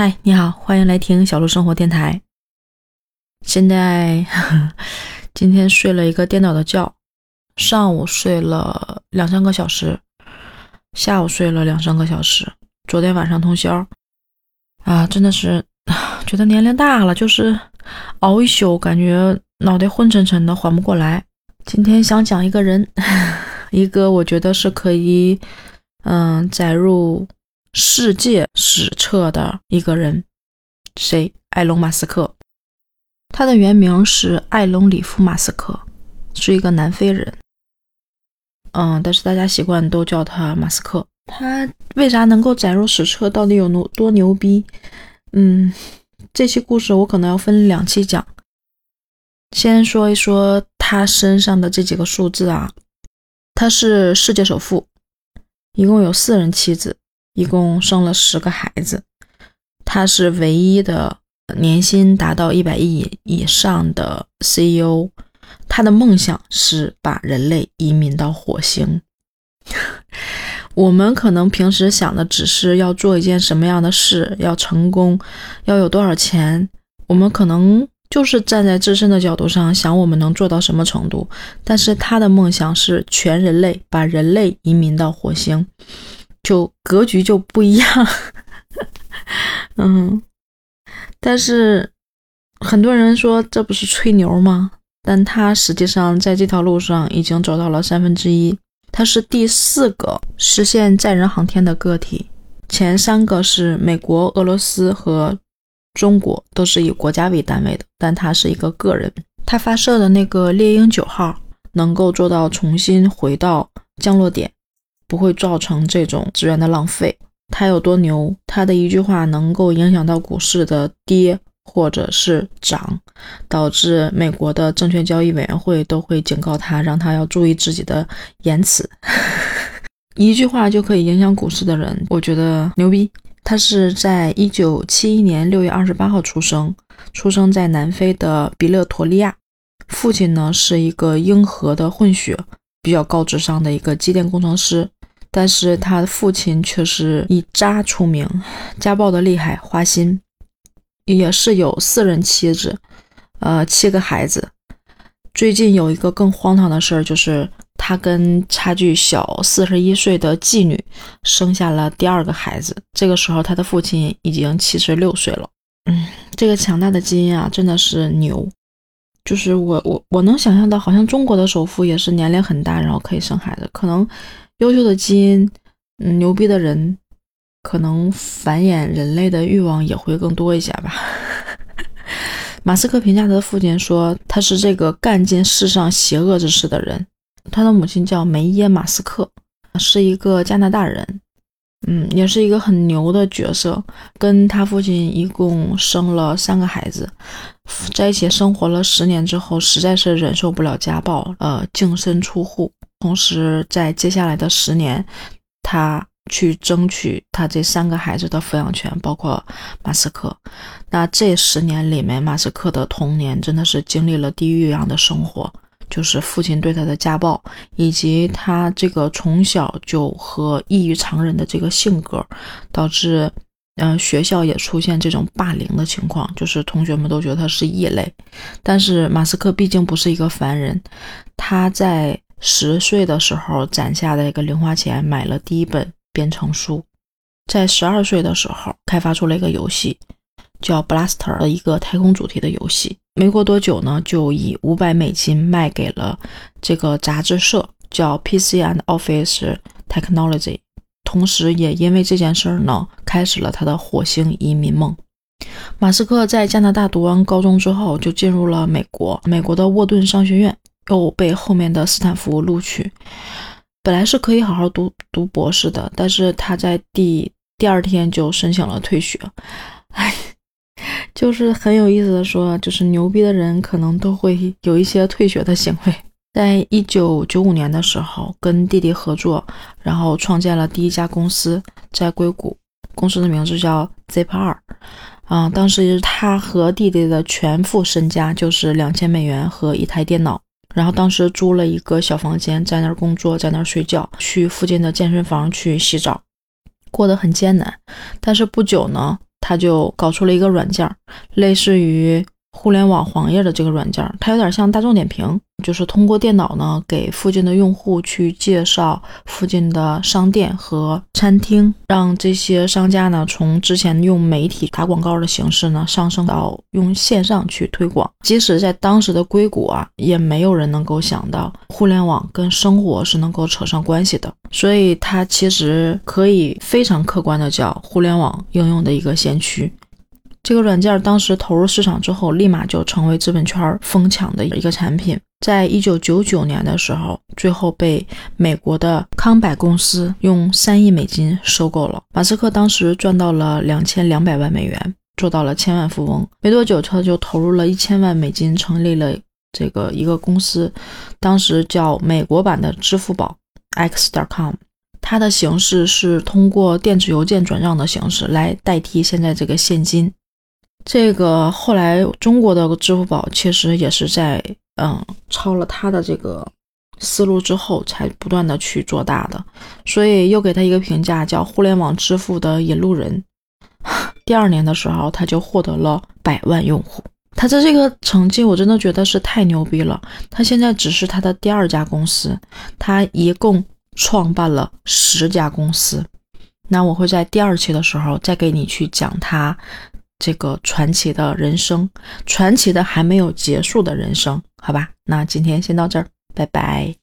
嗨，你好，欢迎来听小鹿生活电台。现在 今天睡了一个颠倒的觉，上午睡了两三个小时，下午睡了两三个小时，昨天晚上通宵啊，真的是 觉得年龄大了，就是熬一宿，感觉脑袋昏沉沉的，缓不过来。今天想讲一个人，一个我觉得是可以嗯载入。世界史册的一个人，谁？埃隆·马斯克。他的原名是埃隆·里夫·马斯克，是一个南非人。嗯，但是大家习惯都叫他马斯克。他为啥能够载入史册？到底有多多牛逼？嗯，这期故事我可能要分两期讲。先说一说他身上的这几个数字啊，他是世界首富，一共有四任妻子。一共生了十个孩子，他是唯一的年薪达到一百亿以上的 CEO。他的梦想是把人类移民到火星。我们可能平时想的只是要做一件什么样的事，要成功，要有多少钱。我们可能就是站在自身的角度上想，我们能做到什么程度。但是他的梦想是全人类把人类移民到火星。就格局就不一样，嗯，但是很多人说这不是吹牛吗？但他实际上在这条路上已经走到了三分之一，他是第四个实现载人航天的个体，前三个是美国、俄罗斯和中国，都是以国家为单位的，但他是一个个人。他发射的那个猎鹰九号能够做到重新回到降落点。不会造成这种资源的浪费。他有多牛？他的一句话能够影响到股市的跌或者是涨，导致美国的证券交易委员会都会警告他，让他要注意自己的言辞。一句话就可以影响股市的人，我觉得牛逼。他是在一九七一年六月二十八号出生，出生在南非的比勒陀利亚。父亲呢是一个英荷的混血，比较高智商的一个机电工程师。但是他的父亲却是以渣出名，家暴的厉害，花心，也是有四任妻子，呃，七个孩子。最近有一个更荒唐的事儿，就是他跟差距小四十一岁的妓女生下了第二个孩子。这个时候，他的父亲已经七十六岁了。嗯，这个强大的基因啊，真的是牛。就是我我我能想象到，好像中国的首富也是年龄很大，然后可以生孩子，可能。优秀的基因，嗯，牛逼的人，可能繁衍人类的欲望也会更多一些吧。马斯克评价他的父亲说，他是这个干尽世上邪恶之事的人。他的母亲叫梅耶·马斯克，是一个加拿大人，嗯，也是一个很牛的角色。跟他父亲一共生了三个孩子，在一起生活了十年之后，实在是忍受不了家暴，呃，净身出户。同时，在接下来的十年，他去争取他这三个孩子的抚养权，包括马斯克。那这十年里面，马斯克的童年真的是经历了地狱一样的生活，就是父亲对他的家暴，以及他这个从小就和异于常人的这个性格，导致，嗯，学校也出现这种霸凌的情况，就是同学们都觉得他是异类。但是马斯克毕竟不是一个凡人，他在。十岁的时候攒下的一个零花钱买了第一本编程书，在十二岁的时候开发出了一个游戏，叫 Blaster 的一个太空主题的游戏。没过多久呢，就以五百美金卖给了这个杂志社，叫 PC and Office Technology。同时，也因为这件事儿呢，开始了他的火星移民梦。马斯克在加拿大读完高中之后，就进入了美国，美国的沃顿商学院。又被后面的斯坦福录取，本来是可以好好读读博士的，但是他在第第二天就申请了退学。哎，就是很有意思的说，就是牛逼的人可能都会有一些退学的行为。在一九九五年的时候，跟弟弟合作，然后创建了第一家公司，在硅谷，公司的名字叫 Zip 二。啊，当时他和弟弟的全副身家就是两千美元和一台电脑。然后当时租了一个小房间，在那儿工作，在那儿睡觉，去附近的健身房去洗澡，过得很艰难。但是不久呢，他就搞出了一个软件，类似于。互联网黄页的这个软件，它有点像大众点评，就是通过电脑呢，给附近的用户去介绍附近的商店和餐厅，让这些商家呢，从之前用媒体打广告的形式呢，上升到用线上去推广。即使在当时的硅谷啊，也没有人能够想到互联网跟生活是能够扯上关系的，所以它其实可以非常客观的叫互联网应用的一个先驱。这个软件当时投入市场之后，立马就成为资本圈疯抢的一个产品。在一九九九年的时候，最后被美国的康柏公司用三亿美金收购了。马斯克当时赚到了两千两百万美元，做到了千万富翁。没多久，他就投入了一千万美金，成立了这个一个公司，当时叫美国版的支付宝 X.com。它的形式是通过电子邮件转账的形式来代替现在这个现金。这个后来中国的支付宝其实也是在嗯抄了他的这个思路之后，才不断的去做大的，所以又给他一个评价叫互联网支付的引路人。第二年的时候，他就获得了百万用户，他的这个成绩我真的觉得是太牛逼了。他现在只是他的第二家公司，他一共创办了十家公司。那我会在第二期的时候再给你去讲他。这个传奇的人生，传奇的还没有结束的人生，好吧，那今天先到这儿，拜拜。